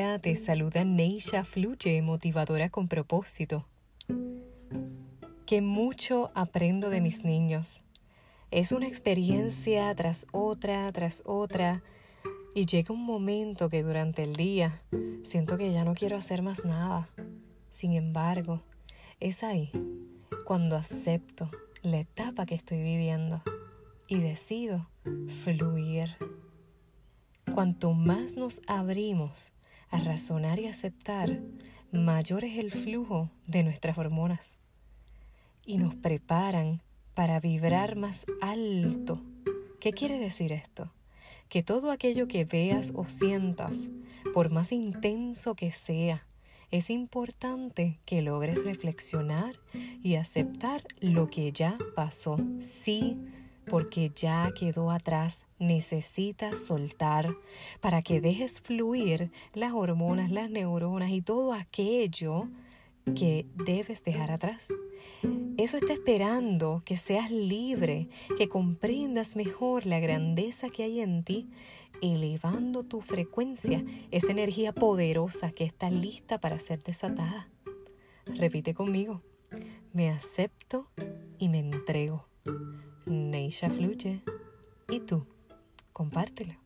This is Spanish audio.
Hola, te saluda Neisha Fluye, motivadora con propósito. Que mucho aprendo de mis niños. Es una experiencia tras otra, tras otra, y llega un momento que durante el día siento que ya no quiero hacer más nada. Sin embargo, es ahí cuando acepto la etapa que estoy viviendo y decido fluir. Cuanto más nos abrimos a razonar y aceptar, mayor es el flujo de nuestras hormonas y nos preparan para vibrar más alto. ¿Qué quiere decir esto? Que todo aquello que veas o sientas, por más intenso que sea, es importante que logres reflexionar y aceptar lo que ya pasó. Sí, porque ya quedó atrás, necesitas soltar para que dejes fluir las hormonas, las neuronas y todo aquello que debes dejar atrás. Eso está esperando que seas libre, que comprendas mejor la grandeza que hay en ti, elevando tu frecuencia, esa energía poderosa que está lista para ser desatada. Repite conmigo, me acepto y me entrego. Neisha Fluye. ¿Y tú? Compártela.